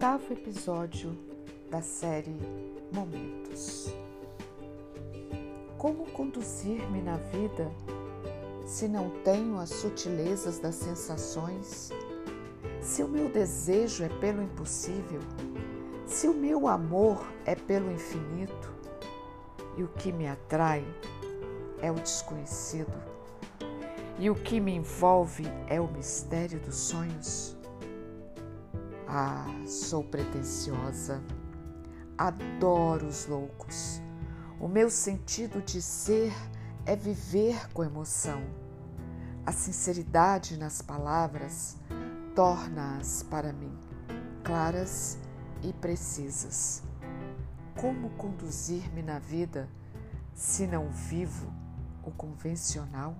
novo episódio da série Momentos. Como conduzir-me na vida se não tenho as sutilezas das sensações? Se o meu desejo é pelo impossível? Se o meu amor é pelo infinito? E o que me atrai é o desconhecido? E o que me envolve é o mistério dos sonhos? Ah, sou pretensiosa. Adoro os loucos. O meu sentido de ser é viver com emoção. A sinceridade nas palavras torna-as para mim claras e precisas. Como conduzir-me na vida se não vivo o convencional?